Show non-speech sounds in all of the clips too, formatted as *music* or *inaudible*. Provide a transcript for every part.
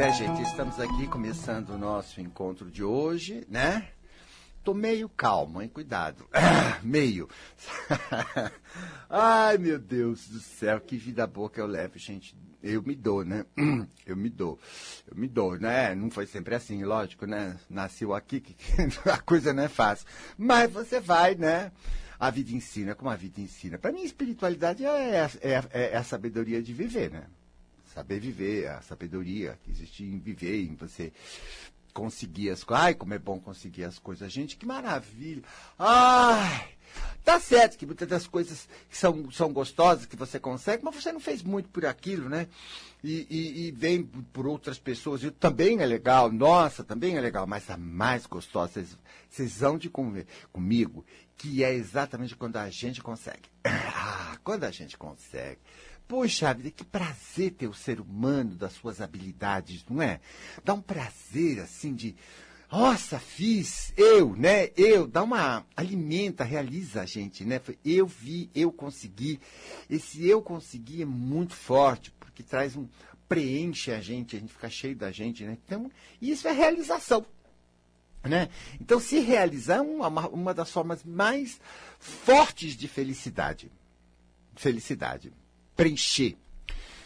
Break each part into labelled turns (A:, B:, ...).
A: é, gente, estamos aqui começando o nosso encontro de hoje, né? Tô meio calmo, hein? Cuidado. *coughs* meio. *laughs* Ai, meu Deus do céu, que vida boa que eu levo, gente. Eu me dou, né? *coughs* Eu me dou. Eu me dou, né? Não foi sempre assim, lógico, né? Nasceu aqui, que *laughs* a coisa não é fácil. Mas você vai, né? A vida ensina, como a vida ensina. Para mim, espiritualidade é, é, é, a sabedoria de viver, né? Saber viver, a sabedoria que existe em viver, em você conseguir as coisas. Ai, como é bom conseguir as coisas. Gente, que maravilha. Ai, tá certo que muitas das coisas que são, são gostosas que você consegue, mas você não fez muito por aquilo, né? E, e, e vem por outras pessoas. E também é legal, nossa, também é legal, mas a mais gostosa, vocês, vão de conver comigo, que é exatamente quando a gente consegue. *coughs* Ah, quando a gente consegue. Poxa vida, que prazer ter o ser humano das suas habilidades, não é? Dá um prazer, assim, de. Nossa, fiz, eu, né? Eu, dá uma. Alimenta, realiza a gente, né? Eu vi, eu consegui. Esse eu consegui é muito forte, porque traz um. preenche a gente, a gente fica cheio da gente, né? Então, isso é realização. Né? Então, se realizar é uma, uma das formas mais fortes de felicidade. Felicidade preencher.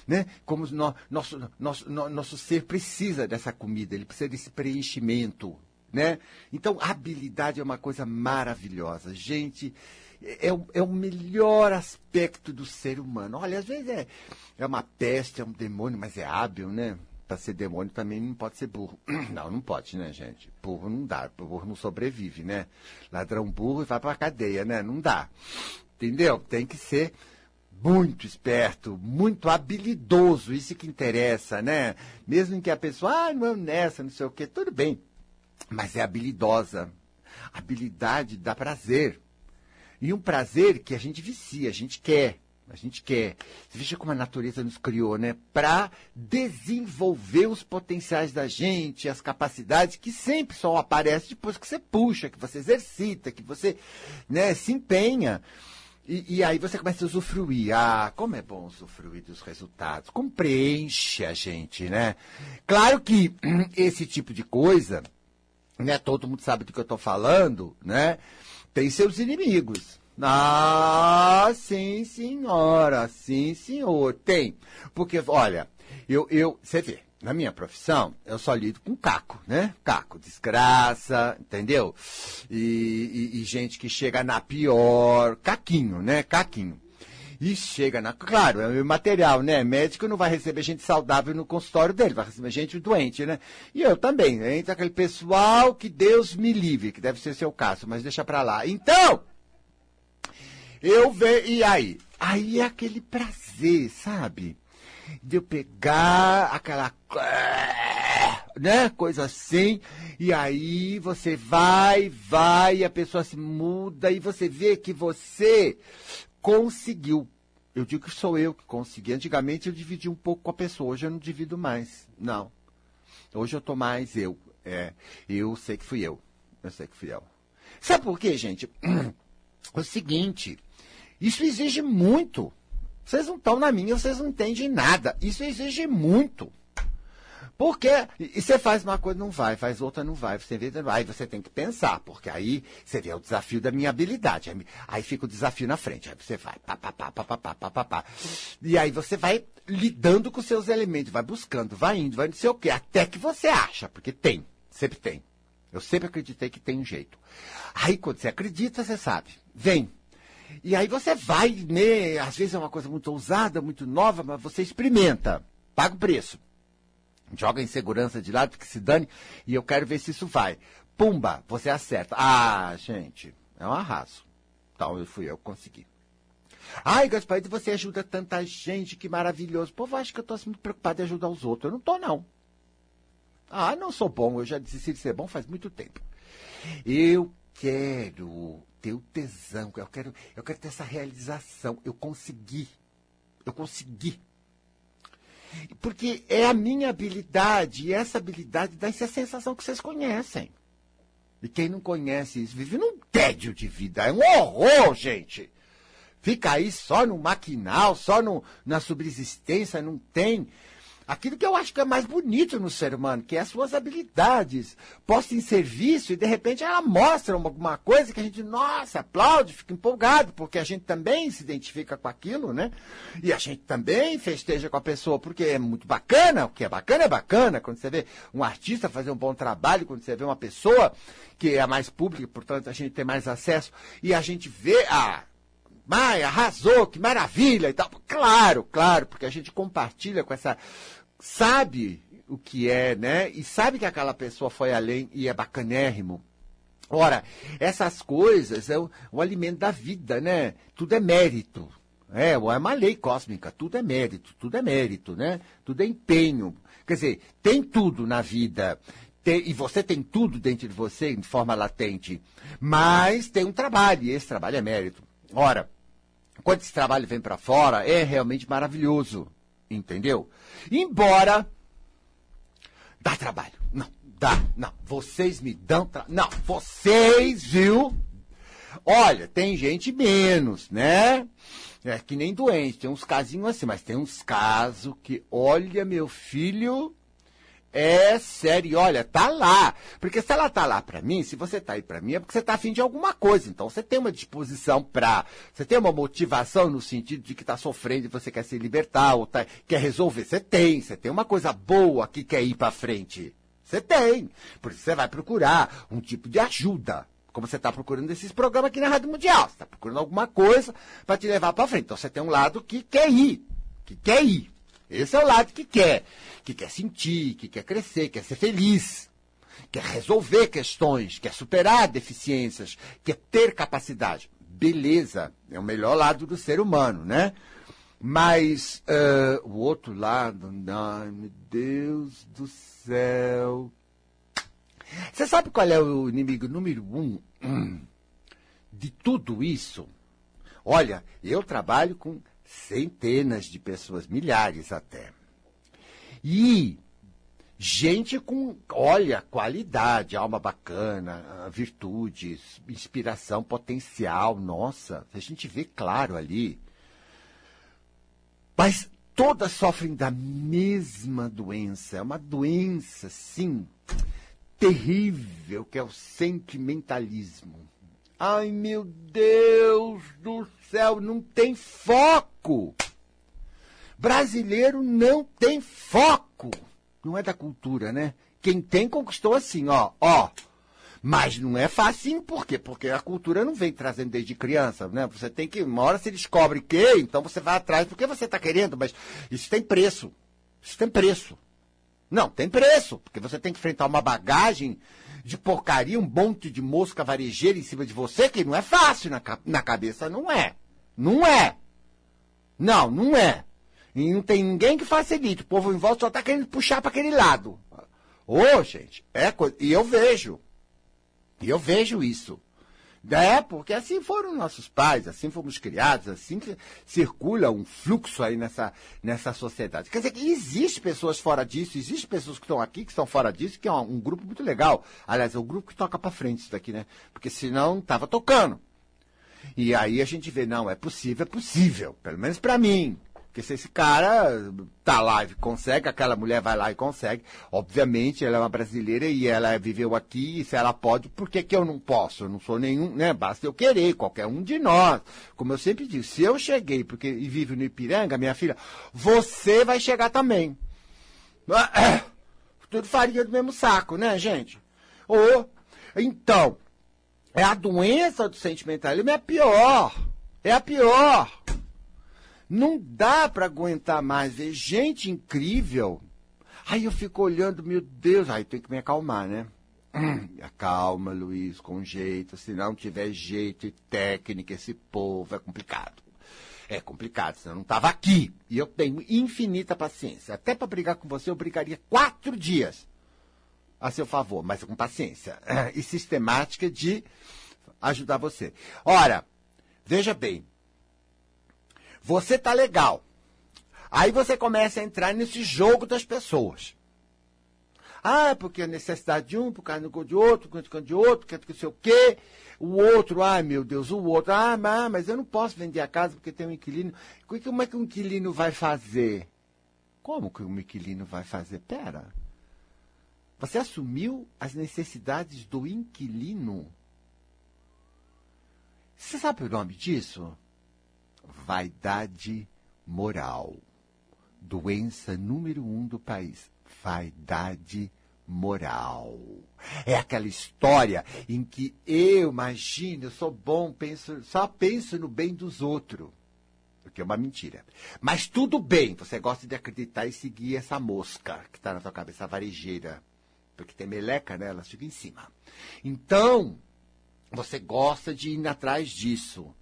A: Né? Como no, nosso, nosso, no, nosso ser precisa dessa comida, ele precisa desse preenchimento. Né? Então, habilidade é uma coisa maravilhosa. Gente, é, o, é o melhor aspecto do ser humano. Olha, às vezes é, é uma peste, é um demônio, mas é hábil, né? Para ser demônio também não pode ser burro. *clears throat* Não, não pode, né, gente? Burro não dá, burro não sobrevive, né? Ladrão burro vai pra cadeia, né? Não dá. Entendeu? Tem que ser muito esperto, muito habilidoso, isso que interessa, né? Mesmo que a pessoa, ah, não é honesta, não sei o quê, tudo bem. Mas é habilidosa. Habilidade dá prazer. E um prazer que a gente vicia, a gente quer. A gente quer. Veja como a natureza nos criou, né? Para desenvolver os potenciais da gente, as capacidades que sempre só aparecem depois que você puxa, que você exercita, que você né, se empenha. E, e, aí você começa a usufruir. Ah, como é bom usufruir dos resultados. Como preenche a gente, né? Claro que *clears throat* esse tipo de coisa, né? Todo mundo sabe do que eu estou falando, né? Tem seus inimigos. Ah, sim, senhora, sim, senhor. Tem. Porque, olha, eu, eu, você vê, na minha profissão, eu só lido com caco, né? Caco, desgraça, entendeu? E, e, e, gente que chega na pior, caquinho, né? Caquinho. E chega na. Claro, é o material, né? Médico não vai receber gente saudável no consultório dele, vai receber gente doente, né? E eu também. Entra aquele pessoal que Deus me livre, que deve ser seu caso, mas deixa pra lá. Então, eu vejo. E aí? Aí é aquele prazer, sabe? de eu pegar aquela né, coisa assim, e aí você vai, vai, a pessoa se muda e você vê que você conseguiu. Eu digo que sou eu que consegui. Antigamente eu dividi um pouco com a pessoa, hoje eu não divido mais. Não. Hoje eu tô mais eu. É, eu sei que fui eu. Eu sei que fui eu. Sabe por quê, gente? *clears throat* O seguinte, isso exige muito. Vocês não estão na minha, vocês não entendem nada. Isso exige muito. Porque, e você faz uma coisa, não vai, faz outra, não vai, você vê, aí você tem que pensar, porque aí você vê o desafio da minha habilidade. Aí fica o desafio na frente, aí você vai, pá, pá, pá, pá, pá, pá, pá, pá. E aí você vai lidando com seus elementos, vai buscando, vai indo, vai não sei o quê, até que você acha, porque tem, sempre tem. Eu sempre acreditei que tem um jeito. Aí quando você acredita, você sabe, vem, e aí você vai, né? Às vezes é uma coisa muito ousada, muito nova, mas você experimenta, paga o preço. Joga a insegurança de lado, que se dane, e eu quero ver se isso vai. Pumba, você acerta. Ah, gente, é um arraso. Então eu fui eu que consegui. Ai, Gasparito, você ajuda tanta gente, que maravilhoso. Pô, eu acho que eu tô assim, muito preocupado em ajudar os outros. Eu não tô, não. Ah, não sou bom, eu já desisti de ser bom faz muito tempo. Eu quero ter o tesão, eu quero, eu quero ter essa realização. Eu consegui. Eu consegui. Porque é a minha habilidade, e essa habilidade dá essa sensação que vocês conhecem. E quem não conhece isso vive num tédio de vida. É um horror, gente. Fica aí só no maquinal, só no, na subsistência, não tem aquilo que eu acho que é mais bonito no ser humano, que é as suas habilidades, posta em serviço e de repente ela mostra alguma coisa que a gente, nossa, aplaude, fica empolgado, porque a gente também se identifica com aquilo, né? E a gente também festeja com a pessoa, porque é muito bacana, o que é bacana é bacana, quando você vê um artista fazer um bom trabalho, quando você vê uma pessoa que é mais pública, portanto a gente tem mais acesso, e a gente vê, ah, Maia, arrasou, que maravilha e tal. Claro, claro, porque a gente compartilha com essa. Sabe o que é, né? E sabe que aquela pessoa foi além e é bacanérrimo. Ora, essas coisas é o, o alimento da vida, né? Tudo é mérito. É, é uma lei cósmica, tudo é mérito, tudo é mérito, né? Tudo é empenho. Quer dizer, tem tudo na vida. Tem, e você tem tudo dentro de você de forma latente. Mas tem um trabalho, e esse trabalho é mérito. Ora, quando esse trabalho vem para fora, é realmente maravilhoso. Entendeu? Embora. Dá trabalho. Não, dá. Não. Vocês me dão trabalho. Não, vocês, viu? Olha, tem gente menos, né? É que nem doente, tem uns casinhos assim, mas tem uns casos que, olha, meu filho, é sério, olha, tá lá. Porque se ela tá lá para mim, se você tá aí para mim, é porque você tá afim de alguma coisa. Então você tem uma disposição para, você tem uma motivação no sentido de que tá sofrendo e você quer se libertar ou tá, quer resolver. Você tem, você tem uma coisa boa que quer ir para frente. Você tem. Por isso você vai procurar um tipo de ajuda. Como você está procurando esses programas aqui na Rádio Mundial. Você está procurando alguma coisa para te levar para frente. Então você tem um lado que quer ir. Que quer ir. Esse é o lado que quer que quer sentir, que quer crescer, quer ser feliz, quer resolver questões, quer superar deficiências, quer ter capacidade. Beleza, é o melhor lado do ser humano, né? Mas uh, o outro lado, ai meu Deus do céu. Você sabe qual é o inimigo número um hum, de tudo isso? Olha, eu trabalho com centenas de pessoas, milhares até. E gente com, olha, qualidade, alma bacana, virtudes, inspiração, potencial, nossa, a gente vê claro ali. Mas todas sofrem da mesma doença, é uma doença, sim, terrível, que é o sentimentalismo. Ai, meu Deus do céu, não tem foco. Brasileiro não tem foco. Não é da cultura, né? Quem tem conquistou assim, ó, ó. Mas não é fácil, por quê? Porque a cultura não vem trazendo desde criança, né? Você tem que, uma hora você descobre que, então você vai atrás porque você está querendo, mas isso tem preço. Isso tem preço. Não, tem preço, porque você tem que enfrentar uma bagagem de porcaria, um monte de mosca varejeira em cima de você, que não é fácil na, na cabeça, não é. Não é. Não, não é. E não tem ninguém que facilite. O povo em volta só está querendo puxar para aquele lado. Ô, oh, gente, é coisa. E eu vejo. E eu vejo isso. É, porque assim foram nossos pais, assim fomos criados, assim circula um fluxo aí nessa, nessa sociedade. Quer dizer que existe pessoas fora disso, existe pessoas que estão aqui, que estão fora disso, que é um, um grupo muito legal. Aliás, é o grupo que toca para frente isso daqui, né? Porque senão tava tocando. E aí a gente vê, não, é possível, é possível. Pelo menos para mim. Porque se esse cara tá lá e consegue, aquela mulher vai lá e consegue. Obviamente, ela é uma brasileira e ela viveu aqui, e se ela pode, por que, que eu não posso? Eu não sou nenhum, né? Basta eu querer, qualquer um de nós. Como eu sempre digo, se eu cheguei porque, e vivo no Ipiranga, minha filha, você vai chegar também. *coughs* Tudo farinha do mesmo saco, né, gente? Ou, então, é a doença do sentimentalismo é a pior. É a pior. Não dá para aguentar mais ver gente incrível. Aí eu fico olhando, meu Deus, aí tem que me acalmar, né? *clears throat* Acalma, Luiz, com jeito. Se não tiver jeito e técnica, esse povo é complicado. É complicado, senão eu não estava aqui. E eu tenho infinita paciência. Até para brigar com você, eu brigaria quatro dias a seu favor, mas com paciência *clears throat* e sistemática de ajudar você. Ora, veja bem, você tá legal. Aí você começa a entrar nesse jogo das pessoas. Ah, porque a necessidade de um, por causa de outro, por causa de outro, que não sei o quê. O outro, ai meu Deus, o outro, ah, mas eu não posso vender a casa porque tem um inquilino. Como é que um inquilino vai fazer? Como que o inquilino vai fazer? Pera. Você assumiu as necessidades do inquilino. Você sabe o nome disso? Vaidade moral. Doença número um do país. Vaidade moral. É aquela história em que eu imagino, eu sou bom, penso, só penso no bem dos outros. O que é uma mentira. Mas tudo bem, você gosta de acreditar e seguir essa mosca que está na sua cabeça, a varejeira. Porque tem meleca nela, ela fica em cima. Então, você gosta de ir atrás disso.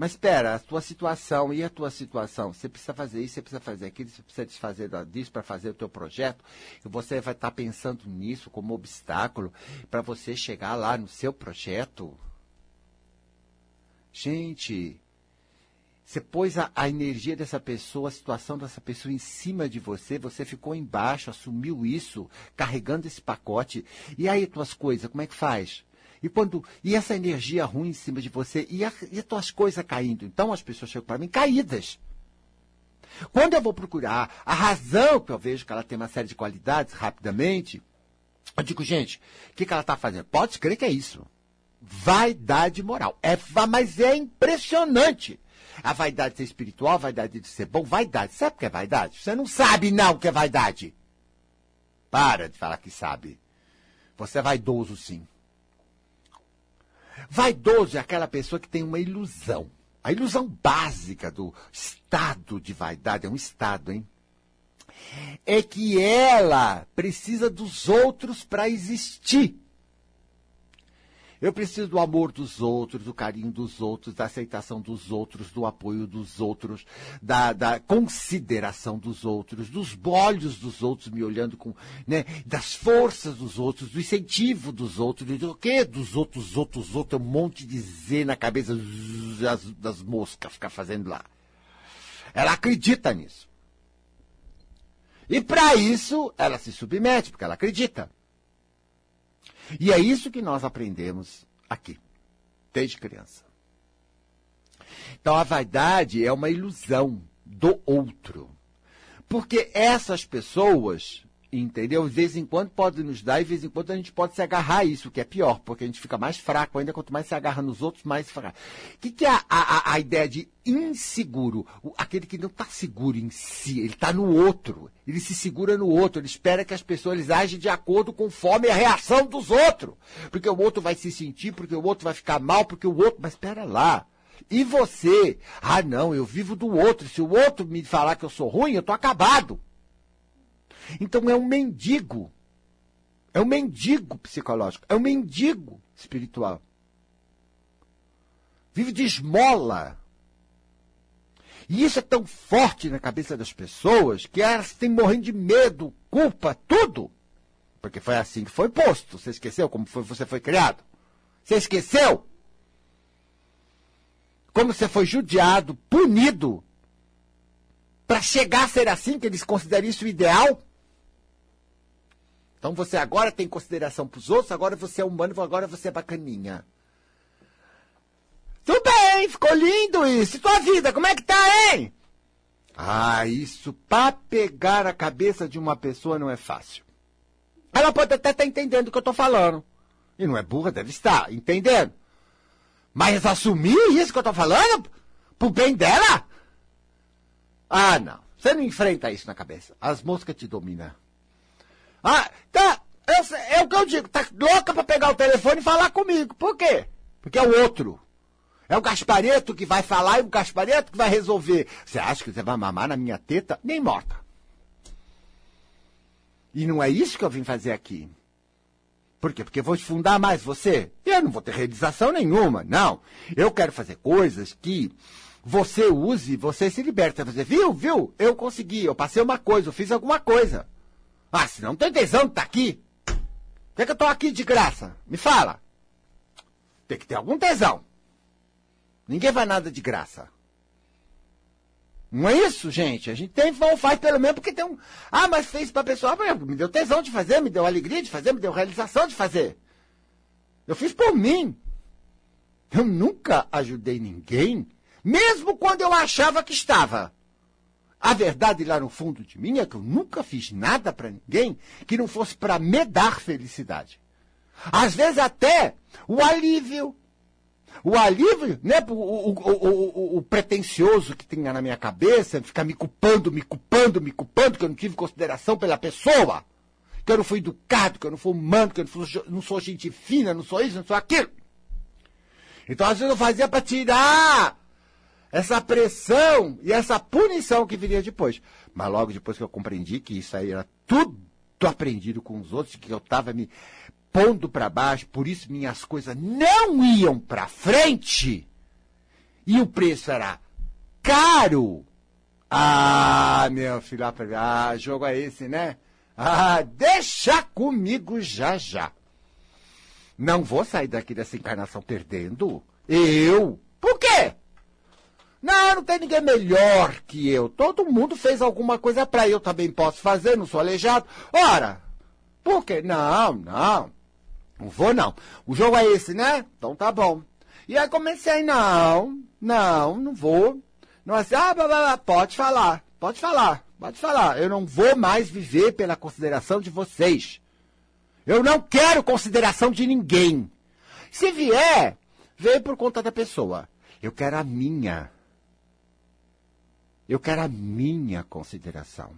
A: Mas espera, a tua situação e a tua situação, você precisa fazer isso, você precisa fazer aquilo, você precisa desfazer disso para fazer o teu projeto, e você vai estar tá pensando nisso como obstáculo para você chegar lá no seu projeto. Gente, você pôs a, a, energia dessa pessoa, a situação dessa pessoa em cima de você, você ficou embaixo, assumiu isso, carregando esse pacote. E aí, tuas coisas, como é que faz? E quando e essa energia ruim em cima de você e, a, e as tuas coisas caindo. Então as pessoas chegam para mim caídas. Quando eu vou procurar a razão que eu vejo que ela tem uma série de qualidades rapidamente, eu digo, gente, o que, que ela está fazendo? Pode crer que é isso. Vaidade moral. É, mas é impressionante. A vaidade de ser espiritual, a vaidade de ser bom, vaidade. Sabe o que é vaidade? Você não sabe não o que é vaidade. Para de falar que sabe. Você é vaidoso sim. Vaidoso é aquela pessoa que tem uma ilusão. A ilusão básica do estado de vaidade, é um estado, hein? É que ela precisa dos outros para existir. Eu preciso do amor dos outros, do carinho dos outros, da aceitação dos outros, do apoio dos outros, da, da consideração dos outros, dos olhos dos outros me olhando com, né, das forças dos outros, do incentivo dos outros, do quê? Dos outros, outros, outros, um monte de Z na cabeça das, das moscas ficar fazendo lá. Ela acredita nisso. E para isso, ela se submete, porque ela acredita. E é isso que nós aprendemos aqui, desde criança. Então a vaidade é uma ilusão do outro. Porque essas pessoas, entendeu? De vez em quando podem nos dar e de vez em quando a gente pode se agarrar a isso, que é pior, porque a gente fica mais fraco ainda, quanto mais se agarra nos outros, mais fraco. O que, que é a, a, a ideia de inseguro? O, aquele que não está seguro em si, ele está no outro. Ele se segura no outro, ele espera que as pessoas agem de acordo conforme a reação dos outros. Porque o outro vai se sentir, porque o outro vai ficar mal, porque o outro. Mas espera lá. E você? Ah, não, eu vivo do outro. Se o outro me falar que eu sou ruim, eu tô acabado. Então é um mendigo. É um mendigo psicológico. É um mendigo espiritual. Vive de esmola. E isso é tão forte na cabeça das pessoas que elas têm morrendo de medo, culpa, tudo. Porque foi assim que foi posto. Você esqueceu como foi, você foi criado? Você esqueceu? Como você foi judiado, punido, para chegar a ser assim, que eles consideram isso ideal? Então você agora tem consideração para os outros, agora você é humano, agora você é bacaninha. Tudo bem, ficou lindo isso. E tua vida, como é que tá, hein? Ah, isso para pegar a cabeça de uma pessoa não é fácil. Ela pode até estar tá entendendo o que eu estou falando. E não é burra, deve estar, entendendo. Mas assumir isso que eu estou falando? Pro bem dela? Ah, não. Você não enfrenta isso na cabeça. As moscas te dominam. Ah, tá. é o que eu digo, tá louca pra pegar o telefone e falar comigo. Por quê? Porque é o outro. É o Gaspareto que vai falar e o Gaspareto que vai resolver. Você acha que você vai mamar na minha teta? Nem morta. E não é isso que eu vim fazer aqui. Por quê? Porque eu vou fundar mais você. E eu não vou ter realização nenhuma. Não. Eu quero fazer coisas que você use, você se liberta. Você viu, viu? Eu consegui, eu passei uma coisa, eu fiz alguma coisa. Ah, se não tem tesão tá aqui. Que, que eu estou aqui de graça? Me fala. Tem que ter algum tesão. Ninguém vai nada de graça. Não é isso, gente? A gente tem, faz pelo menos porque tem um. Ah, mas fez para a pessoa. Me deu tesão de fazer, me deu alegria de fazer, me deu realização de fazer. Eu fiz por mim. Eu nunca ajudei ninguém, mesmo quando eu achava que estava. A verdade lá no fundo de mim é que eu nunca fiz nada para ninguém que não fosse para me dar felicidade. Às vezes até o alívio. O alívio, né? O, o, o, o, pretencioso que tinha na minha cabeça, ficar me culpando, me culpando, me culpando, que eu não tive consideração pela pessoa, que eu não fui educado, que eu não fui humano, que eu não sou, não sou gente fina, não sou isso, não sou aquilo. Então às vezes eu fazia para tirar essa pressão e essa punição que viria depois. Mas logo depois que eu compreendi que isso aí era tudo aprendido com os outros, que eu estava me pondo para baixo, por isso minhas coisas não iam para frente, e o preço era caro. Ah, meu filho, ah, jogo é esse, né? Ah, deixa comigo já já. Não vou sair daqui dessa encarnação perdendo. Eu? Por quê? Não, não tem ninguém melhor que eu. Todo mundo fez alguma coisa para eu também posso fazer, não sou aleijado. Ora, por quê? Não, não. Não vou não. O jogo é esse, né? Então tá bom. E aí comecei, não, não, não vou. Não assim, ah, blá, blá, blá, pode falar, pode falar, pode falar. Eu não vou mais viver pela consideração de vocês. Eu não quero consideração de ninguém. Se vier, vem por conta da pessoa. Eu quero a minha. Eu quero a minha consideração.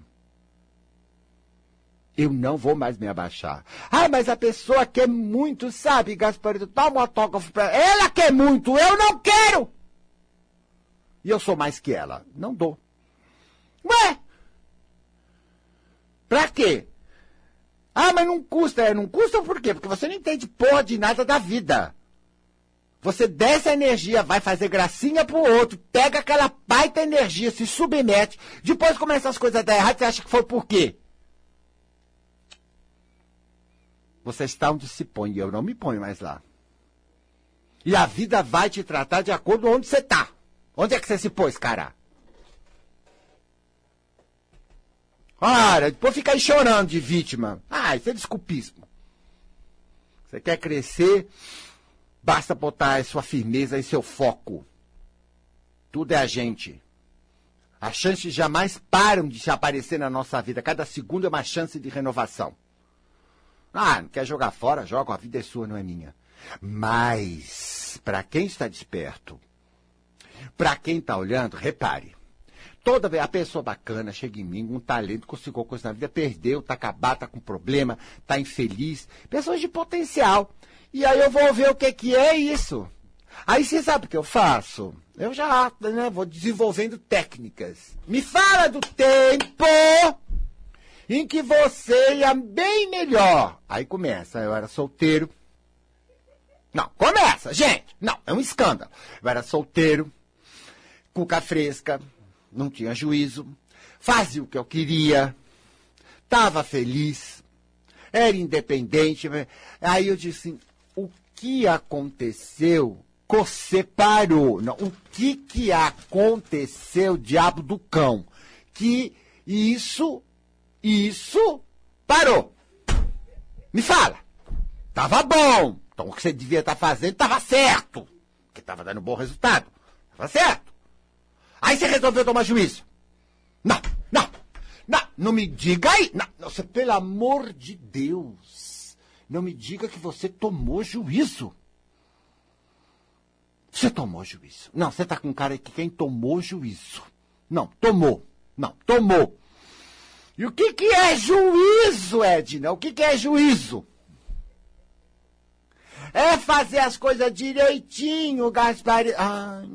A: Eu não vou mais me abaixar. Ah, mas a pessoa quer muito, sabe, Gasparito? Dá um autógrafo pra ela. Ela quer muito, eu não quero! E eu sou mais que ela. Não dou. Ué? Pra quê? Ah, mas não custa. É, não custa por quê? Porque você não entende porra de nada da vida. Você desce a energia, vai fazer gracinha pro outro, pega aquela baita energia, se submete, depois começa as coisas a dar errado, você acha que foi por quê? Você está onde se põe, e eu não me ponho mais lá. E a vida vai te tratar de acordo com onde você está. Onde é que você se pôs, cara? Ora, depois fica aí chorando de vítima. Ah, isso é desculpismo. Você quer crescer, Basta botar sua firmeza e seu foco. Tudo é a gente. As chances jamais param de se aparecer na nossa vida. Cada segundo é uma chance de renovação. Ah, não quer jogar fora? Joga, a vida é sua, não é minha. Mas, para quem está desperto, para quem está olhando, repare. Toda vez a pessoa bacana chega em mim, um talento, conseguiu coisa na vida, perdeu, está acabado, está com problema, está infeliz. Pessoas de potencial. E aí eu vou ver o que, que é isso. Aí você sabe o que eu faço? Eu já né, vou desenvolvendo técnicas. Me fala do tempo em que você ia bem melhor. Aí começa, eu era solteiro. Não, começa, gente. Não, é um escândalo. Eu era solteiro, cuca fresca, não tinha juízo, fazia o que eu queria, estava feliz, era independente. Aí eu disse assim, que aconteceu separou. Não, o que que aconteceu, diabo do cão? Que isso, isso parou. Me fala. Tava bom. Então o que você devia estar tá fazendo estava certo. Porque estava dando bom resultado. Estava certo. Aí você resolveu tomar juízo. Não, não, não, não me diga aí. Não, nossa, pelo amor de Deus. Não me diga que você tomou juízo. Você tomou juízo. Não, você está com cara que quem tomou juízo. Não, tomou. Não, tomou. E o que, que é juízo, Edna? O que, que é juízo? É fazer as coisas direitinho, Gaspar. Ai,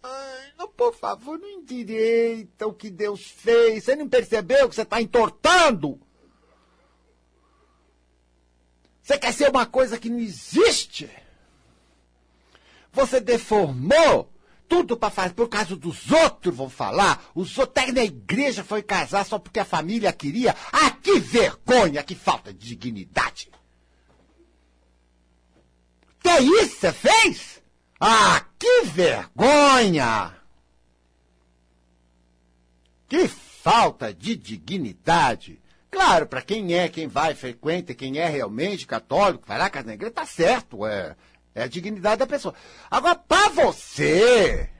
A: Ai, não, por favor, não endireita o que Deus fez. Você não percebeu que você está entortando? Você quer ser uma coisa que não existe? Você deformou tudo para fazer por causa dos outros, vão falar. Os outros até na igreja foi casar só porque a família queria. Ah, que vergonha, que falta de dignidade. Que isso você fez? Ah, que vergonha! Que falta de dignidade! Claro, para quem é, quem vai, frequenta, quem é realmente católico, vai lá casa na igreja, tá certo, é, é a dignidade da pessoa. Agora, para você,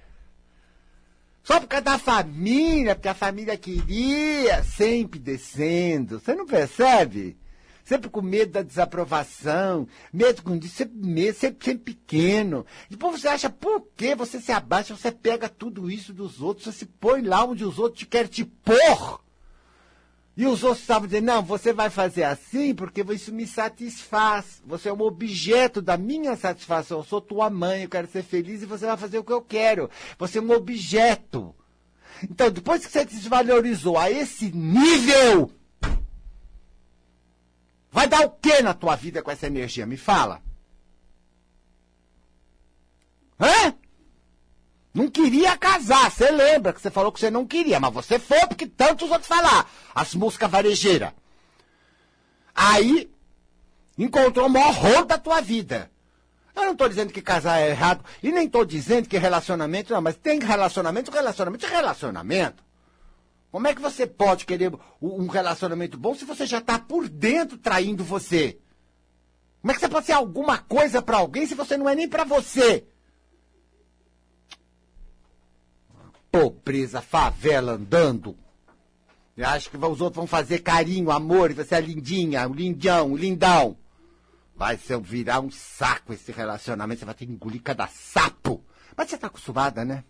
A: Só por causa da família, porque a família queria, sempre descendo. Você não percebe? Sempre com medo da desaprovação, medo com sempre, medo, sempre, sempre pequeno. Depois você acha, por que você se abaixa, você pega tudo isso dos outros, você se põe lá onde os outros querem te pôr. E os outros estavam dizendo, não, você vai fazer assim porque isso me satisfaz. Você é um objeto da minha satisfação. Eu sou tua mãe, eu quero ser feliz e você vai fazer o que eu quero. Você é um objeto. Então, depois que você desvalorizou a esse nível, vai dar o que na tua vida com essa energia? Me fala. Hã? Não queria casar, você lembra que você falou que você não queria, mas você foi porque tantos outros falar. As músicas varejeiras. Aí, encontrou o maior rolo da tua vida. Eu não estou dizendo que casar é errado, e nem estou dizendo que relacionamento não, mas tem relacionamento, relacionamento relacionamento. Como é que você pode querer um relacionamento bom se você já está por dentro traindo você? Como é que você pode ser alguma coisa para alguém se você não é nem para você? Pobreza, favela andando. Eu acho que os outros vão fazer carinho, amor, e você é lindinha, o lindão, o lindão. Vai ser virar um saco esse relacionamento, você vai ter que engolir cada sapo. Mas você tá acostumada, né?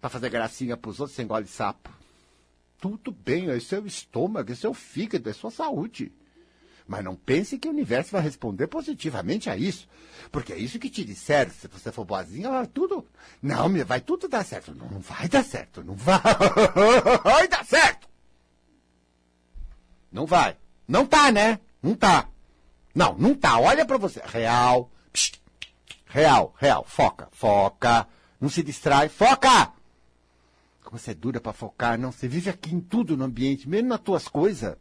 A: Pra fazer gracinha pros outros, você engole sapo. Tudo bem, é seu estômago, é seu fígado, é sua saúde. Mas não pense que o universo vai responder positivamente a isso. Porque é isso que te disseram. Se você for boazinha, vai tudo. Não, vai tudo dar certo. Não, não vai dar certo. Não vai. *laughs* vai dar certo. Não vai. Não tá, né? Não tá. Não, não tá. Olha para você. Real. Real, real. Foca, foca. Não se distrai. Foca! Como você é dura para focar, não. Você vive aqui em tudo no ambiente, mesmo nas tuas coisas.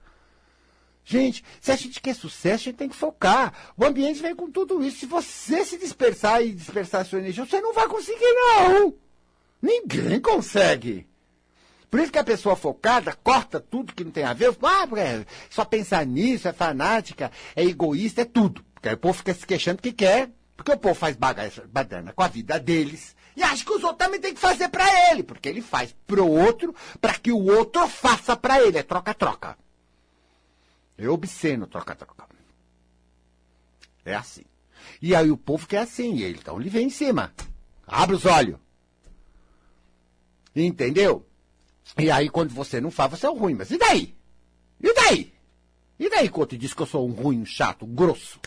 A: Gente, se a gente quer sucesso, a gente tem que focar. O ambiente vem com tudo isso. Se você se dispersar e dispersar a sua energia, você não vai conseguir, não. Ninguém consegue. Por isso que a pessoa focada corta tudo que não tem a ver. Ah, é só pensar nisso, é fanática, é egoísta, é tudo. Porque aí o povo fica se queixando que quer, porque o povo faz badana com a vida deles. E acha que os outros também têm que fazer para ele, porque ele faz pro outro, para que o outro faça para ele. É troca-troca. É obsceno troca-troca. É assim. E aí o povo quer assim, e ele então ele vem em cima. Abre os olhos. Entendeu? E aí quando você não faz, você é um ruim. Mas e daí? E daí? E daí quando diz que eu sou um ruim, um chato, um grosso?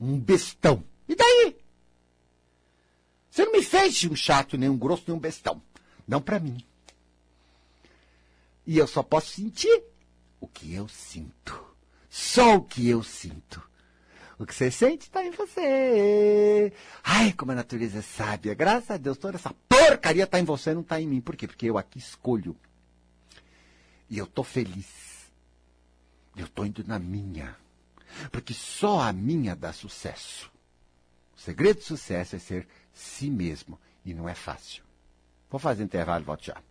A: Um bestão? E daí? Você não me fez um chato, nem um grosso, nem um bestão. Não para mim. E eu só posso sentir o que eu sinto. Só o que eu sinto. O que você sente está em você. Ai, como a natureza é sábia. Graças a Deus, toda essa porcaria está em você, não está em mim. Por quê? Porque eu aqui escolho. E eu tô feliz. Eu tô indo na minha. Porque só a minha dá sucesso. O segredo do sucesso é ser si mesmo. E não é fácil. Vou fazer intervalo e volto já.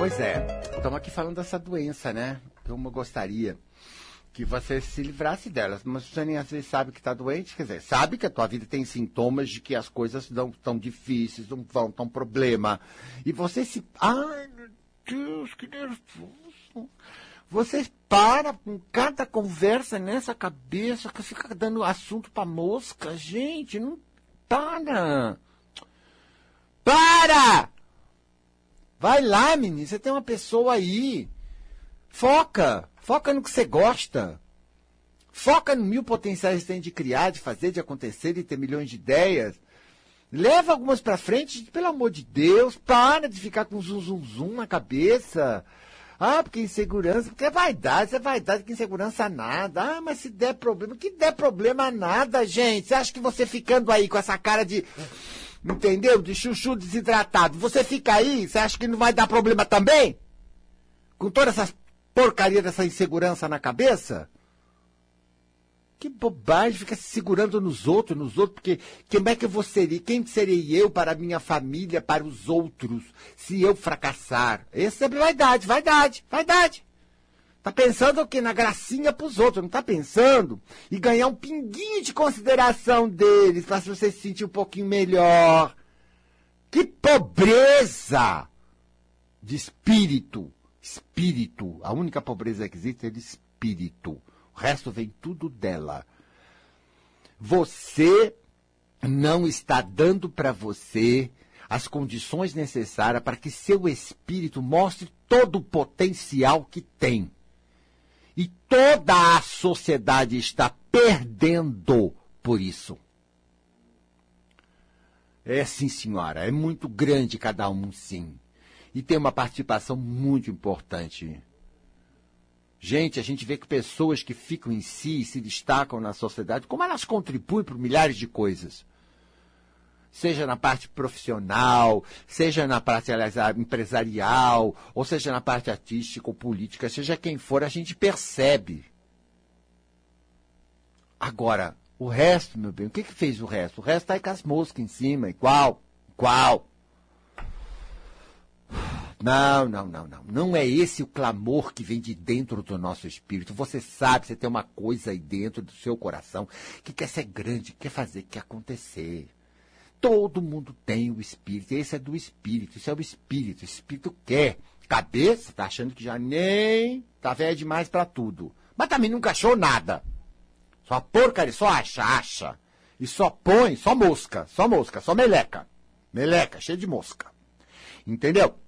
A: Pois é, estamos aqui falando dessa doença, né? Eu gostaria que você se livrasse delas, mas você nem às vezes sabe que está doente, quer dizer, sabe que a tua vida tem sintomas de que as coisas não estão difíceis, não vão tão problema, e você se... Ai, meu Deus, que nervoso! Você para com cada conversa nessa cabeça que fica dando assunto para mosca. Gente, não para! Para! Vai lá, menino, você tem uma pessoa aí. Foca, foca no que você gosta. Foca no mil potenciais que tem de criar, de fazer, de acontecer, de ter milhões de ideias. Leva algumas para frente, pelo amor de Deus, para de ficar com zum zum zum na cabeça. Ah, porque insegurança, porque é vaidade, é vaidade, que insegurança nada. Ah, mas se der problema, que der problema nada, gente. Você acha que você ficando aí com essa cara de entendeu? De chuchu desidratado. Você fica aí, você acha que não vai dar problema também? Com toda essa porcaria dessa insegurança na cabeça? Que bobagem, fica se segurando nos outros, nos outros, porque como é que eu vou ser? Quem serei eu para a minha família, para os outros, se eu fracassar? Essa é vaidade, vaidade, vaidade. Tá pensando o quê? Na gracinha pros outros, não tá pensando em ganhar um pinguinho de consideração deles, para você se sentir um pouquinho melhor. Que pobreza de espírito. Espírito. A única pobreza que existe é de espírito. O resto vem tudo dela. Você não está dando para você as condições necessárias para que seu espírito mostre todo o potencial que tem. E toda a sociedade está perdendo por isso. É sim, senhora, é muito grande cada um, sim. E tem uma participação muito importante. Gente, a gente vê que pessoas que ficam em si e se destacam na sociedade, como elas contribuem para milhares de coisas seja na parte profissional, seja na parte empresarial, ou seja na parte artística ou política, seja quem for, a gente percebe. Agora, o resto, meu bem, o que, que fez o resto? O resto está aí com as moscas em cima, igual, igual. Não, não, não, não. Não é esse o clamor que vem de dentro do nosso espírito. Você sabe, você tem uma coisa aí dentro do seu coração que quer ser grande, quer fazer, quer acontecer. Todo mundo tem o espírito. Esse é do espírito. Isso é o espírito. O espírito quer. Cabeça, tá achando que já nem tá velho demais para tudo. Mas também nunca achou nada. Só porcaria, só acha, acha. E só põe, só mosca, só mosca, só meleca. Meleca, cheia de mosca. Entendeu?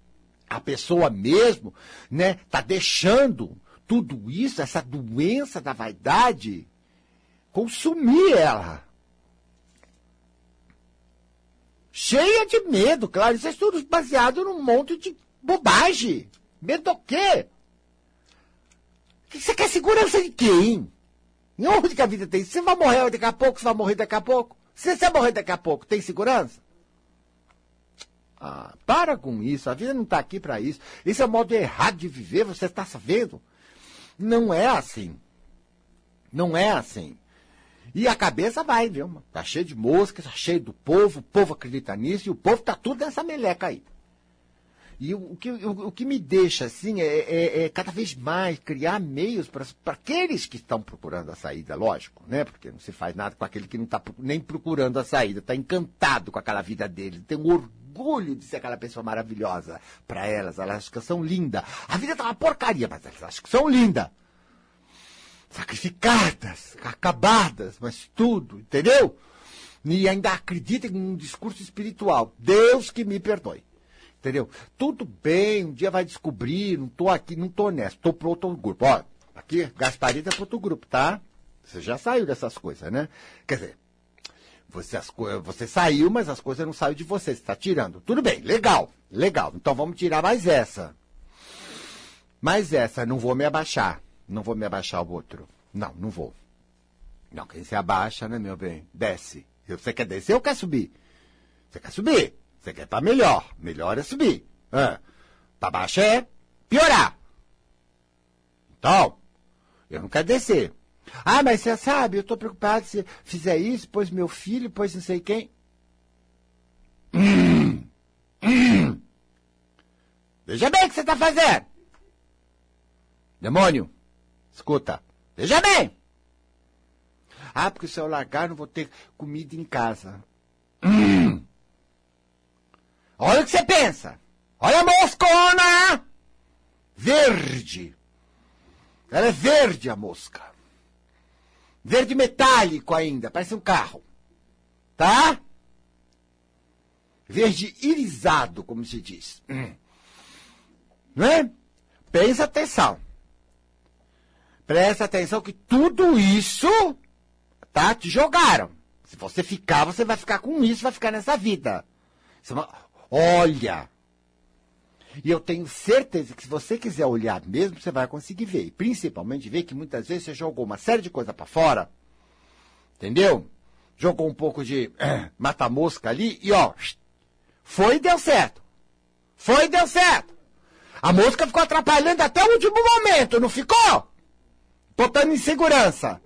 A: A pessoa mesmo, né, tá deixando tudo isso, essa doença da vaidade, consumir ela cheia de medo, claro. Isso é tudo baseado num monte de bobagem. Medo do quê? Você quer segurança de quem? Em onde que a vida tem? Você vai morrer daqui a pouco, você vai morrer daqui a pouco. Se você morrer daqui a pouco, tem segurança? Ah, para com isso. A vida não está aqui para isso. Esse é o modo errado de viver, você está sabendo? Não é assim. Não é assim. E a cabeça vai, viu? Tá cheio de moscas, tá cheio do povo, o povo acredita nisso e o povo tá tudo nessa meleca aí. E o, que, o, o, que me deixa assim é, é, é cada vez mais criar meios para aqueles que estão procurando a saída, lógico, né? Porque não se faz nada com aquele que não está nem procurando a saída, está encantado com aquela vida dele, tem um orgulho de ser aquela pessoa maravilhosa para elas, elas acham que são lindas. A vida tá uma porcaria, mas elas acham que são lindas sacrificadas, acabadas, mas tudo, entendeu? E ainda acreditem em um discurso espiritual. Deus que me perdoe. Entendeu? Tudo bem, um dia vai descobrir, não tô aqui, não tô nessa, tô pro outro grupo. Ó, aqui, Gasparita é pro outro grupo, tá? Você já saiu dessas coisas, né? Quer dizer, você, as, você saiu, mas as coisas não saíram de você, você está tirando. Tudo bem, legal, legal. Então vamos tirar mais essa. Mais essa, não vou me abaixar. Não vou me abaixar o outro. Não, não vou. Não, quem se abaixa, né, meu bem? Desce. Você quer descer ou quer subir? Você quer subir. Você quer estar melhor. Melhor é subir. Ah, para baixo é piorar. Então, eu não quero descer. Ah, mas você sabe, eu estou preocupado se fizer isso, pois meu filho, pois não sei quem. Hum, hum. Veja bem o que você está fazendo. Demônio. Escuta, veja bem. Ah, porque se eu largar, não vou ter comida em casa. Hum. *clears throat* Olha o que você pensa. Olha a moscona! Verde. Ela é verde, a mosca. Verde metálico ainda, parece um carro. Tá? Verde irisado, como se diz. Hum. *clears throat* Não é? Pensa atenção. Presta atenção que tudo isso, tá? Te jogaram. Se você ficar, você vai ficar com isso, vai ficar nessa vida. Olha! E eu tenho certeza que se você quiser olhar mesmo, você vai conseguir ver. Principalmente ver que muitas vezes você jogou uma série de coisa para fora. Entendeu? Jogou um pouco de *clears throat* mata-mosca ali e ó, foi e deu certo. Foi e deu certo. A mosca ficou atrapalhando até o último momento, não ficou? Botando em segurança.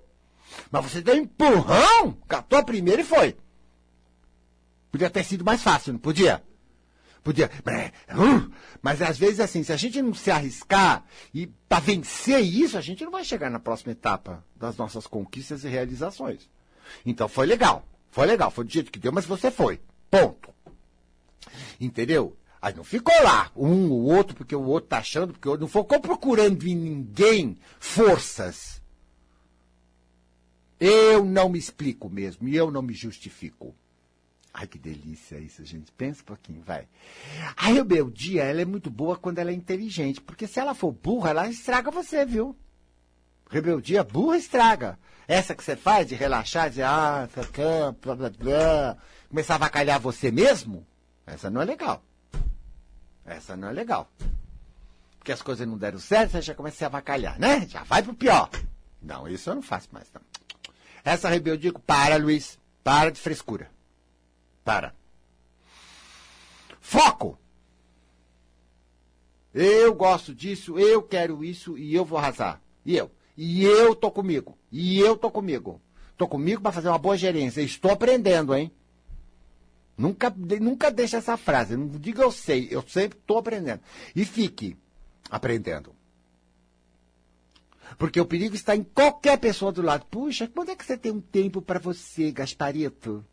A: Mas você deu um empurrão, catou a primeira e foi. Podia ter sido mais fácil, não podia? Podia. Uh, mas às vezes, assim, se a gente não se arriscar e para vencer isso, a gente não vai chegar na próxima etapa das nossas conquistas e realizações. Então foi legal. Foi legal, foi do jeito que deu, mas você foi. Ponto. Entendeu? Aí não ficou lá, um ou outro, porque o outro tá achando, porque o outro não ficou procurando em ninguém forças. Eu não me explico mesmo, e eu não me justifico. Ai, que delícia isso, gente. Pensa um pouquinho, vai. A rebeldia, ela é muito boa quando ela é inteligente, porque se ela for burra, ela estraga você, viu? Rebeldia burra estraga. Essa que você faz de relaxar, de ah, blá, blá, blá, começar a avacalhar você mesmo, essa não é legal. Essa não é legal. Porque as coisas não deram certo, você já começa a se avacalhar, né? Já vai pro pior. Não, isso eu não faço mais, não. Essa rebeldia, para, Luiz. Para de frescura. Para. Foco! Eu gosto disso, eu quero isso e eu vou arrasar. E eu? E eu tô comigo. E eu tô comigo. Tô comigo para fazer uma boa gerência. Estou aprendendo, hein? Nunca, nunca deixe essa frase. Não diga eu sei. Eu sempre estou aprendendo. E fique aprendendo. Porque o perigo está em qualquer pessoa do lado. Puxa, quando é que você tem um tempo para você, Gasparito?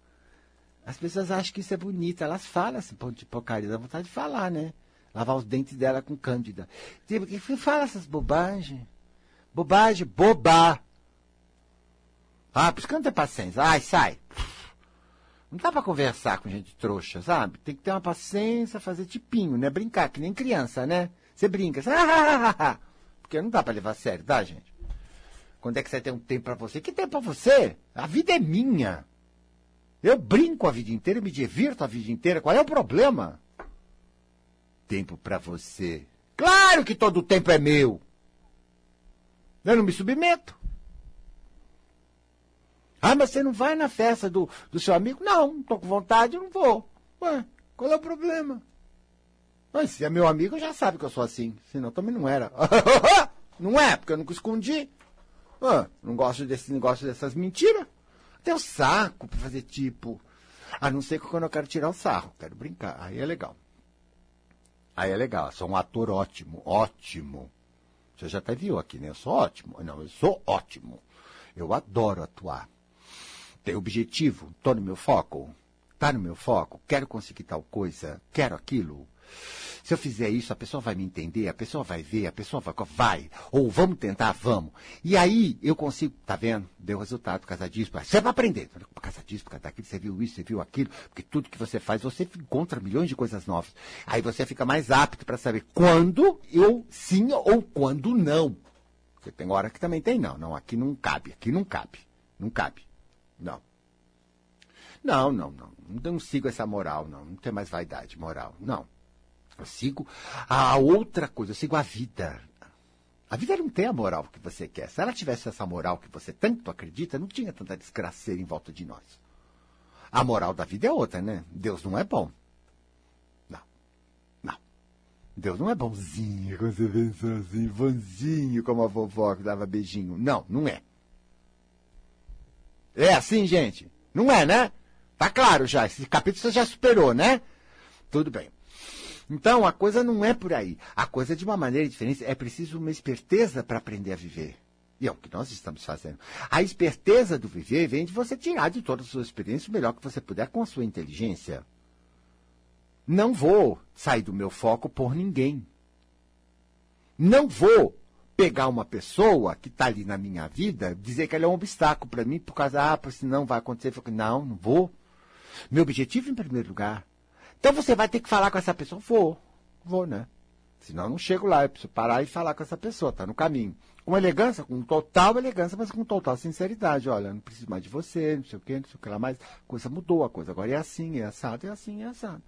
A: As pessoas acham que isso é bonito, elas falam assim, ponto de porcaria, dá vontade de falar, né? Lavar os dentes dela com cândida. Tipo, que fala essas bobagens? Bobagem, boba. Ah, por isso que não paciência. Ai, sai. Não dá pra conversar com gente trouxa, sabe? Tem que ter uma paciência, fazer tipinho, né? Brincar, que nem criança, né? Você brinca, você... *laughs* porque não dá pra levar a sério, tá, gente? Quando é que você tem um tempo pra você? Que tempo pra você? A vida é minha. Eu brinco a vida inteira, me divirto a vida inteira. Qual é o problema? Tempo para você. Claro que todo o tempo é meu. Eu não me submeto. Ah, mas você não vai na festa do, do seu amigo? Não, estou com vontade, não vou. Ué, qual é o problema? Mas se é meu amigo, já sabe que eu sou assim. Senão também não era. *laughs* não é, porque eu nunca escondi. Ah, não gosto desse negócio dessas mentiras. Tem o saco para fazer tipo. A não ser que quando eu quero tirar o sarro, quero brincar. Aí é legal. Aí é legal. Sou um ator ótimo, ótimo. Você já até viu aqui, né? Eu sou ótimo. Não, eu sou ótimo. Eu adoro atuar. Tem objetivo, tô no meu foco. Tá no meu foco, quero conseguir tal coisa, quero aquilo. Se eu fizer isso, a pessoa vai me entender, a pessoa vai ver, a pessoa vai, vai. Ou vamos tentar, vamos. E aí eu consigo, tá vendo? Deu resultado por disso. Você vai aprender. Por disso, daquilo, você viu isso, você viu aquilo. Porque tudo que você faz, você encontra milhões de coisas novas. Aí você fica mais apto para saber quando eu sim ou quando não. Porque tem hora que também tem não. Não, aqui não cabe, aqui não cabe. Não cabe. Não. Não, não, não. Não sigo essa moral, não. Não tem mais vaidade moral. Não. Eu sigo a outra coisa, eu sigo a vida. A vida não tem a moral que você quer. Se ela tivesse essa moral que você tanto acredita, não tinha tanta desgraceira em volta de nós. A moral da vida é outra, né? Deus não é bom. Não. Não. Deus não é bonzinho, como você pensou assim, bonzinho, como a vovó que dava beijinho. Não, não é. É assim, gente? Não é, né? Tá claro já. Esse capítulo você já superou, né? Tudo bem. Então, a coisa não é por aí. A coisa é de uma maneira diferente. É preciso uma esperteza para aprender a viver. E é o que nós estamos fazendo. A esperteza do viver vem de você tirar de todas as suas experiências o melhor que você puder com a sua inteligência. Não vou sair do meu foco por ninguém. Não vou pegar uma pessoa que está ali na minha vida, dizer que ela é um obstáculo para mim, por causa, ah, porque senão vai acontecer. Não, não vou. Meu objetivo em primeiro lugar então você vai ter que falar com essa pessoa. Vou, vou, né? Senão eu não chego lá, eu preciso parar e falar com essa pessoa, tá no caminho. Com elegância, com total elegância, mas com total sinceridade. Olha, não preciso mais de você, não sei o que, não sei o que lá mais. A coisa mudou, a coisa agora é assim, é assado, é assim, é assado.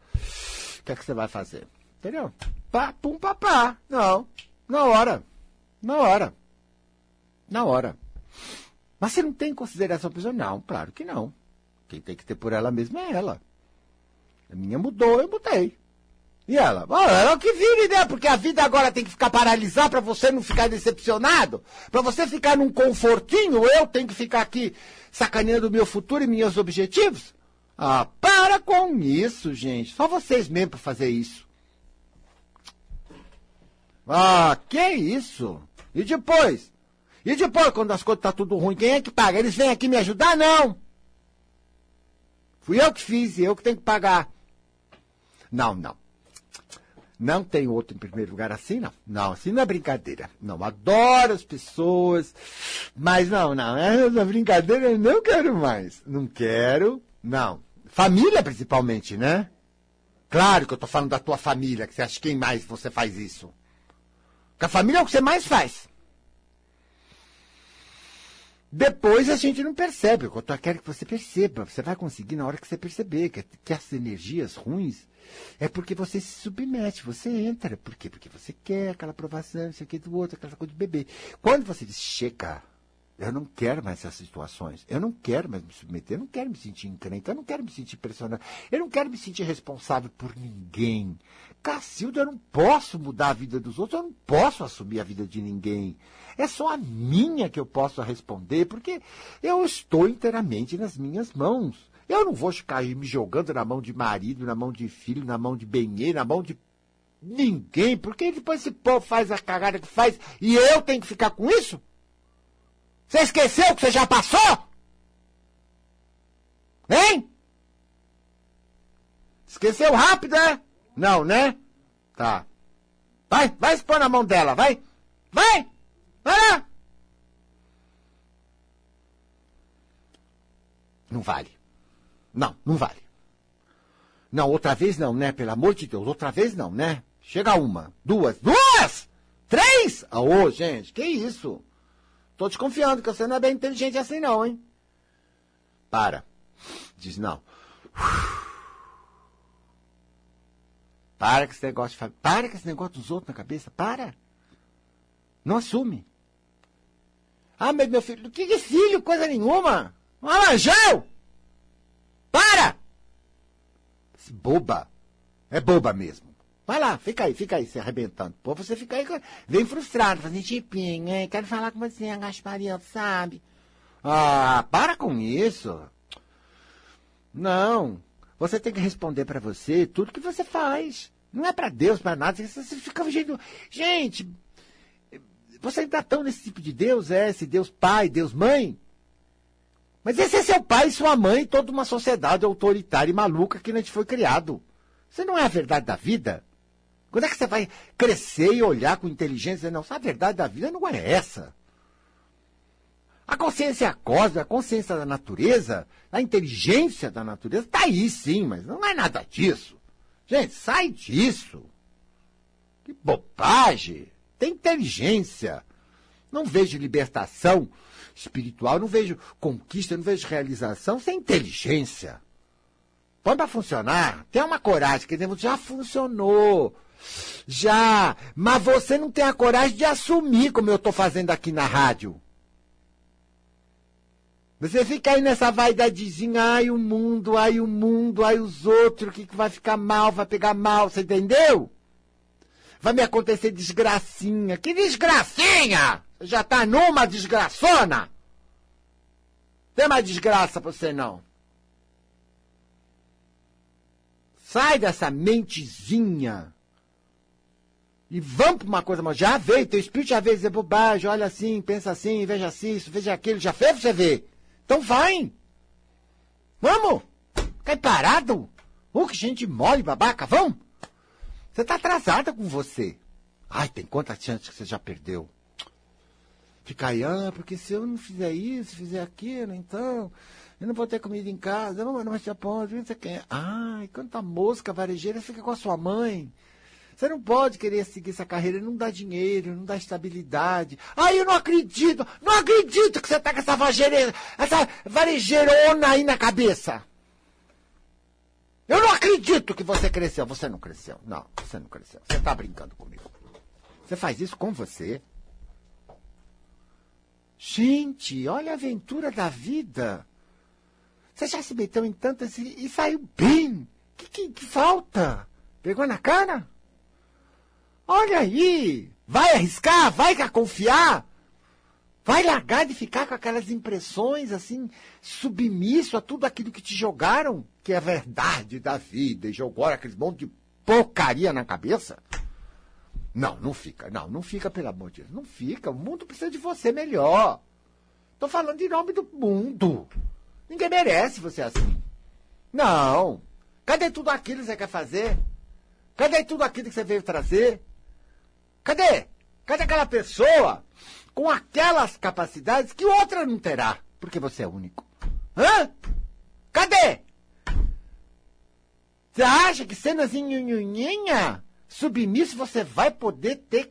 A: O que é que você vai fazer? Entendeu? Pá, pum, papá. Não. Na hora. Na hora. Na hora. Mas você não tem consideração pessoal? Não, claro que não. Quem tem que ter por ela mesma é ela. A minha mudou, eu mudei. E ela? Oh, ela é que vire, né? Porque a vida agora tem que ficar paralisada para você não ficar decepcionado. Para você ficar num confortinho, eu tenho que ficar aqui sacaneando o meu futuro e meus objetivos. Ah, para com isso, gente. Só vocês mesmo para fazer isso. Ah, que isso? E depois? E depois, quando as coisas estão tá tudo ruim, quem é que paga? Eles vêm aqui me ajudar? Não! Fui eu que fiz e eu que tenho que pagar. Não, não. Não tem outro em primeiro lugar assim, não. Não, assim não é brincadeira. Não, adoro as pessoas, mas não, não, *laughs* essa brincadeira eu não quero mais. Não quero, não. Família principalmente, né? Claro que eu tô falando da tua família, que você acha quem mais você faz isso. Porque a família é o que você mais faz. Depois a gente não percebe. Eu quero que você perceba. Você vai conseguir na hora que você perceber que, que as energias ruins é porque você se submete, você entra. Por quê? Porque você quer aquela aprovação, isso aqui do outro, aquela coisa de bebê. Quando você diz, chega, eu não quero mais essas situações. Eu não quero mais me submeter. Eu não quero me sentir encrenca. Eu não quero me sentir pressionado. Eu não quero me sentir responsável por ninguém. Cacilda, eu não posso mudar a vida dos outros. Eu não posso assumir a vida de ninguém. É só a minha que eu posso responder, porque eu estou inteiramente nas minhas mãos. Eu não vou ficar me jogando na mão de marido, na mão de filho, na mão de benê, na mão de ninguém, porque depois esse povo faz a cagada que faz e eu tenho que ficar com isso? Você esqueceu que você já passou? Hein? Esqueceu rápido, é? Não, né? Tá. Vai, vai expor na mão dela, vai. Vai! Vai lá! Não vale. Não, não vale. Não, outra vez não, né? Pelo amor de Deus, outra vez não, né? Chega uma, duas, duas! Três! Ô, oh, gente, que isso? Tô desconfiando que você não é bem inteligente assim, não, hein? Para. Diz não. Para com esse negócio de Para com esse negócio dos outros na cabeça. Para. Não assume. Ah, mas meu filho, que, que filho? Coisa nenhuma. Um alanjão! Para! Boba. É boba mesmo. Vai lá, fica aí, fica aí se arrebentando. Pô, você fica aí, vem frustrado, fazendo tipinho, hein? Quero falar com você, Gasparinho, sabe? Ah, para com isso. Não. Você tem que responder para você tudo que você faz. Não é para Deus, para nada. Você fica fugindo. Gente, você ainda tão nesse tipo de Deus, é? Esse Deus pai, Deus mãe? Mas esse é seu pai e sua mãe, toda uma sociedade autoritária e maluca que a gente foi criado. Você não é a verdade da vida? Quando é que você vai crescer e olhar com inteligência? Não, a verdade da vida não é essa. A consciência cósmica, a consciência da natureza, a inteligência da natureza, está aí sim, mas não é nada disso. Gente, sai disso. Que bobagem. Tem inteligência. Não vejo libertação espiritual, não vejo conquista, não vejo realização sem inteligência. Põe para funcionar. Tem uma coragem, quer dizer, já funcionou. Já, mas você não tem a coragem de assumir como eu estou fazendo aqui na rádio. Você fica aí nessa vaidadezinha, ai o mundo, ai o mundo, ai os outros, o que, que vai ficar mal, vai pegar mal, você entendeu? Vai me acontecer desgracinha. Que desgracinha? Você já tá numa desgraçona? Tem mais desgraça pra você não. Sai dessa mentezinha. E vamos para uma coisa, mas já veio, teu espírito já veio dizer bobagem, olha assim, pensa assim, veja assim, isso, veja aquilo, já fez você ver. Então vai! Vamos! Cai parado! Oh, que gente mole, babaca, vamos! Você tá atrasada com você. Ai, tem quantas chances que você já perdeu? Fica aí, ah, porque se eu não fizer isso, fizer aquilo, então, eu não vou ter comida em casa, não, não vai ser ponto, não sei quem. Ai, quanta mosca varejeira fica com a sua mãe. Você não pode querer seguir essa carreira, não dá dinheiro, não dá estabilidade. Ai, eu não acredito, não acredito que você tá com essa varejeira, essa varejeirona aí na cabeça. Eu não acredito que você cresceu. Você não cresceu. Não, você não cresceu. Você tá brincando comigo. Você faz isso com você. Gente, olha a aventura da vida. Você já se meteu em tantas e, e saiu bem. Que, que, que falta? Pegou na cara? Olha aí! Vai arriscar? Vai confiar? Vai largar de ficar com aquelas impressões assim, submisso a tudo aquilo que te jogaram? que é verdade da vida e jogou aqueles monte de porcaria na cabeça. Não, não fica. Não, não fica, pelo amor de Deus. Não fica. O mundo precisa de você melhor. Tô falando em nome do mundo. Ninguém merece você assim. Não. Cadê tudo aquilo que você quer fazer? Cadê tudo aquilo que você veio trazer? Cadê? Cadê aquela pessoa com aquelas capacidades que outra não terá? Porque você é único. Hã? Cadê? Você acha que sendo assim, nhunhinha, submisso, você vai poder ter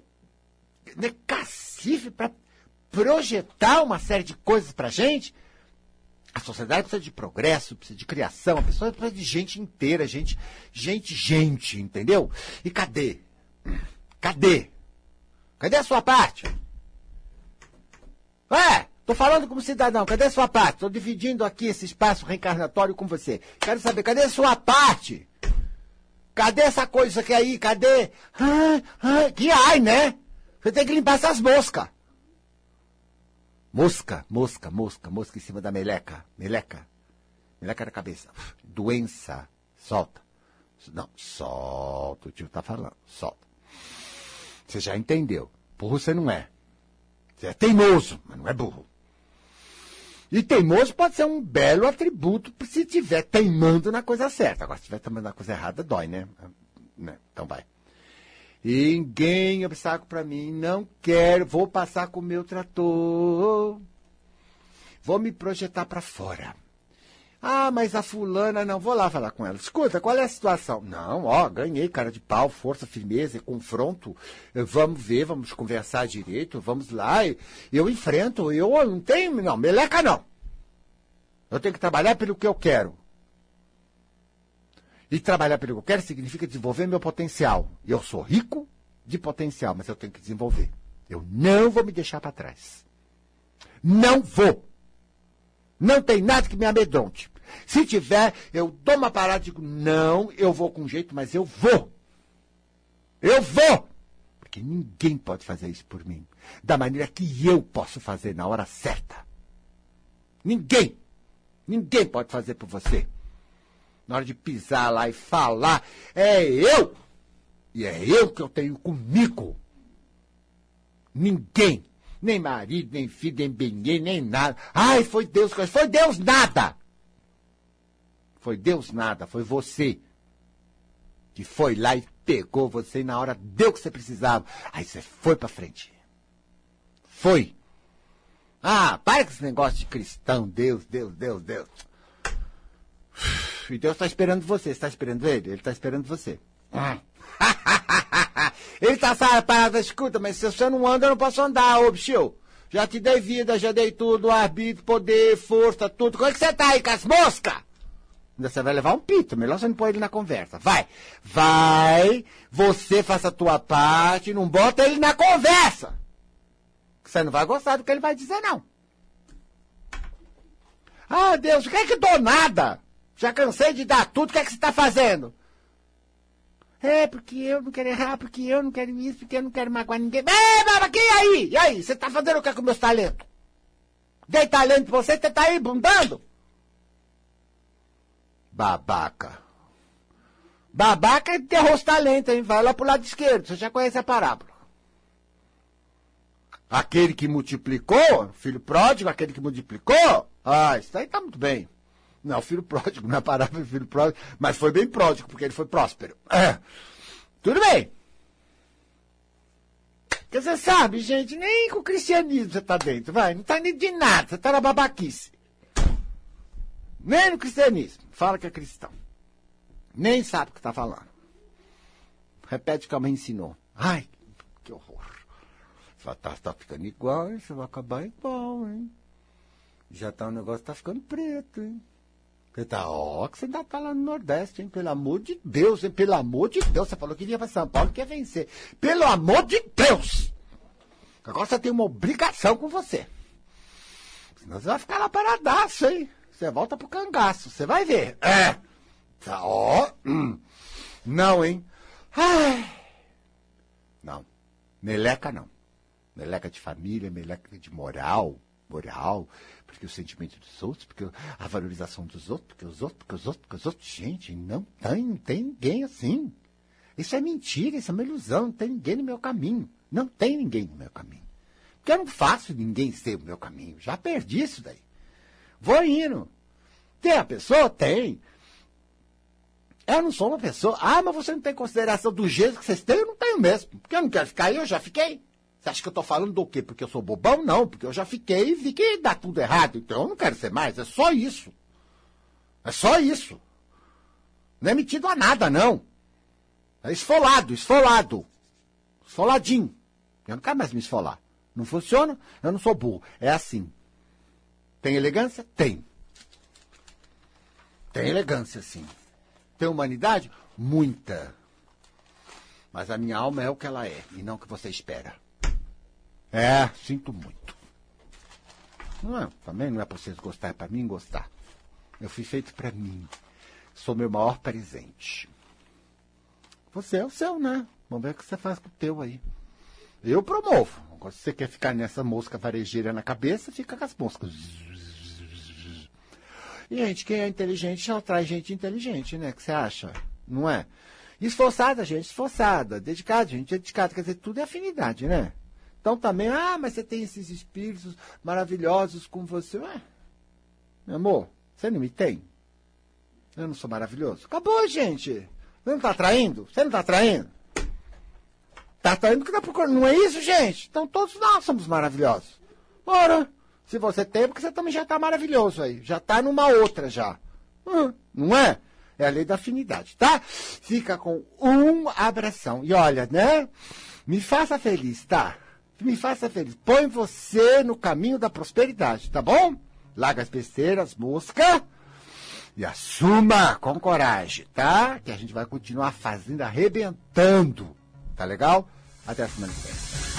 A: né, cacife para projetar uma série de coisas pra gente? A sociedade precisa de progresso, precisa de criação, a pessoa precisa de gente inteira, gente, gente, gente, entendeu? E cadê? Cadê? Cadê a sua parte? É, tô falando como cidadão, cadê a sua parte? Tô dividindo aqui esse espaço reencarnatório com você. Quero saber, cadê a sua parte? Cadê essa coisa aqui aí? Cadê? Ah, ah, que ai, né? Você tem que limpar essas moscas. Mosca, mosca, mosca, mosca em cima da meleca. Meleca. Meleca na cabeça. Doença. Solta. Não, solta. O tio tá falando. Solta. Você já entendeu. Burro você não é. Você é teimoso, mas não é burro. E teimoso pode ser um belo atributo se estiver teimando na coisa certa. Agora, se estiver teimando na coisa errada, dói, né? né? Então vai. Ninguém obstáculo para mim, não quero, vou passar com o meu trator. Vou me projetar para fora. Ah, mas a fulana, não, vou lá falar com ela. Escuta, qual é a situação? Não, ó, ganhei, cara de pau, força, firmeza, confronto. Vamos ver, vamos conversar direito, vamos lá. Eu enfrento, eu não tenho, não, meleca não. Eu tenho que trabalhar pelo que eu quero. E trabalhar pelo que eu quero significa desenvolver meu potencial. Eu sou rico de potencial, mas eu tenho que desenvolver. Eu não vou me deixar para trás. Não vou. Não tem nada que me amedronte. Se tiver, eu dou uma parada e digo, não, eu vou com jeito, mas eu vou. Eu vou! Porque ninguém pode fazer isso por mim. Da maneira que eu posso fazer na hora certa. Ninguém! Ninguém pode fazer por você. Na hora de pisar lá e falar, é eu! E é eu que eu tenho comigo. Ninguém nem marido, nem filho, nem ninguém, nem nada. Ai, foi Deus, foi Deus nada. Foi Deus nada, foi você que foi lá e pegou você e na hora deu o que você precisava. Aí você foi para frente. Foi. Ah, para com esse negócio de cristão, Deus, Deus, Deus, Deus. E Deus está esperando você. Você está esperando ele? Ele está esperando você. Hum. *laughs* ele está parado, escuta, mas se você não anda, eu não posso andar, ô bicho. Já te dei vida, já dei tudo, arbítrio, poder, força, tudo. Como é que você tá aí com as moscas? Você vai levar um pito, melhor você não pôr ele na conversa. Vai, vai, você faça a tua parte, não bota ele na conversa. Você não vai gostar do que ele vai dizer, não. Ah, Deus, o que é que dou nada? Já cansei de dar tudo, o que é que você está fazendo? É, porque eu não quero errar, porque eu não quero isso, porque eu não quero magoar ninguém. É, mas e aí? E aí? Você está fazendo o que com meus talentos? Dei talento pra você, você está aí bundando? Babaca. Babaca enterrou os talentos, hein? Vai lá pro lado esquerdo, você já conhece a parábola. Aquele que multiplicou, filho pródigo, aquele que multiplicou, ah, isso aí tá muito bem. Não, filho pródigo, *laughs* é parábola de filho pródigo, mas foi bem pródigo, porque ele foi próspero. É. *coughs* Tudo bem. Porque você sabe, gente, nem com o cristianismo você tá dentro, vai, não tá nem de nada, você tá na babaquice. Nem no cristianismo. Fala que é cristão. Nem sabe o que está falando. Repete o que a mãe ensinou. Ai, que horror. Você vai tá, ficando igual, hein? Você vai acabar igual, hein? Já tá o negócio tá ficando preto, hein? Você tá, ó, que você ainda tá lá no Nordeste, hein? Pelo amor de Deus, hein? Pelo amor de Deus. Você falou que ia para São Paulo que ia vencer. Pelo amor de Deus! Agora você tem uma obrigação com você. Senão você vai ficar lá paradaço, hein? Você volta pro cangaço, você vai ver. É. Tá, ó. Hum. Não, hein? Ai. Não. Meleca não. Meleca de família, meleca de moral. moral, porque o sentimento dos outros, porque a valorização dos outros, porque os outros, porque os outros, porque os outros. Gente, não tem, não tem ninguém assim. Isso é mentira, isso é uma ilusão, não tem ninguém no meu caminho. Não tem ninguém no meu caminho. Porque eu não faço ninguém ser o meu caminho. Já perdi isso daí. Vou indo. Tem a pessoa? Tem. Eu não sou uma pessoa. Ah, mas você não tem consideração do jeito que vocês têm? Eu não tenho mesmo. Porque eu não quero ficar aí, eu já fiquei. Você acha que eu estou falando do quê? Porque eu sou bobão? Não, porque eu já fiquei e vi que dá tudo errado. Então eu não quero ser mais. É só isso. É só isso. Não é metido a nada, não. É esfolado, esfolado. Esfoladinho. Eu não quero mais me esfolar. Não funciona? Eu não sou burro. É assim. Tem elegância? Tem. Tem elegância, sim. Tem humanidade? Muita. Mas a minha alma é o que ela é, e não o que você espera. É, sinto muito. Não é, também não é para vocês gostar, é para mim gostar. Eu fui feito para mim. Sou meu maior presente. Você é o seu, né? Vamos ver o que você faz com o teu aí. Eu promovo. Agora, se você quer ficar nessa mosca varejeira na cabeça, fica com as moscas. E gente, quem é inteligente atrai gente inteligente, né? Que você acha? Não é? Esforçada, gente, esforçada. Dedicada, gente, dedicada. Quer dizer, tudo é afinidade, né? Então também, ah, mas você tem esses espíritos maravilhosos com você. Ué, meu amor, você não me tem? Eu não sou maravilhoso? Acabou, gente. Você não está atraindo? Você não está atraindo? Está atraindo porque está procurando. Não é isso, gente? Então todos nós somos maravilhosos. Ora, se você tem, é porque você também já está maravilhoso aí. Já está numa outra já. Não é? É a lei da afinidade, tá? Fica com um abração. E olha, né? Me faça feliz, tá? Me faça feliz. Põe você no caminho da prosperidade, tá bom? Larga as besteiras, mosca. E assuma com coragem, tá? Que a gente vai continuar fazendo, arrebentando. Tá legal? Até a semana que vem.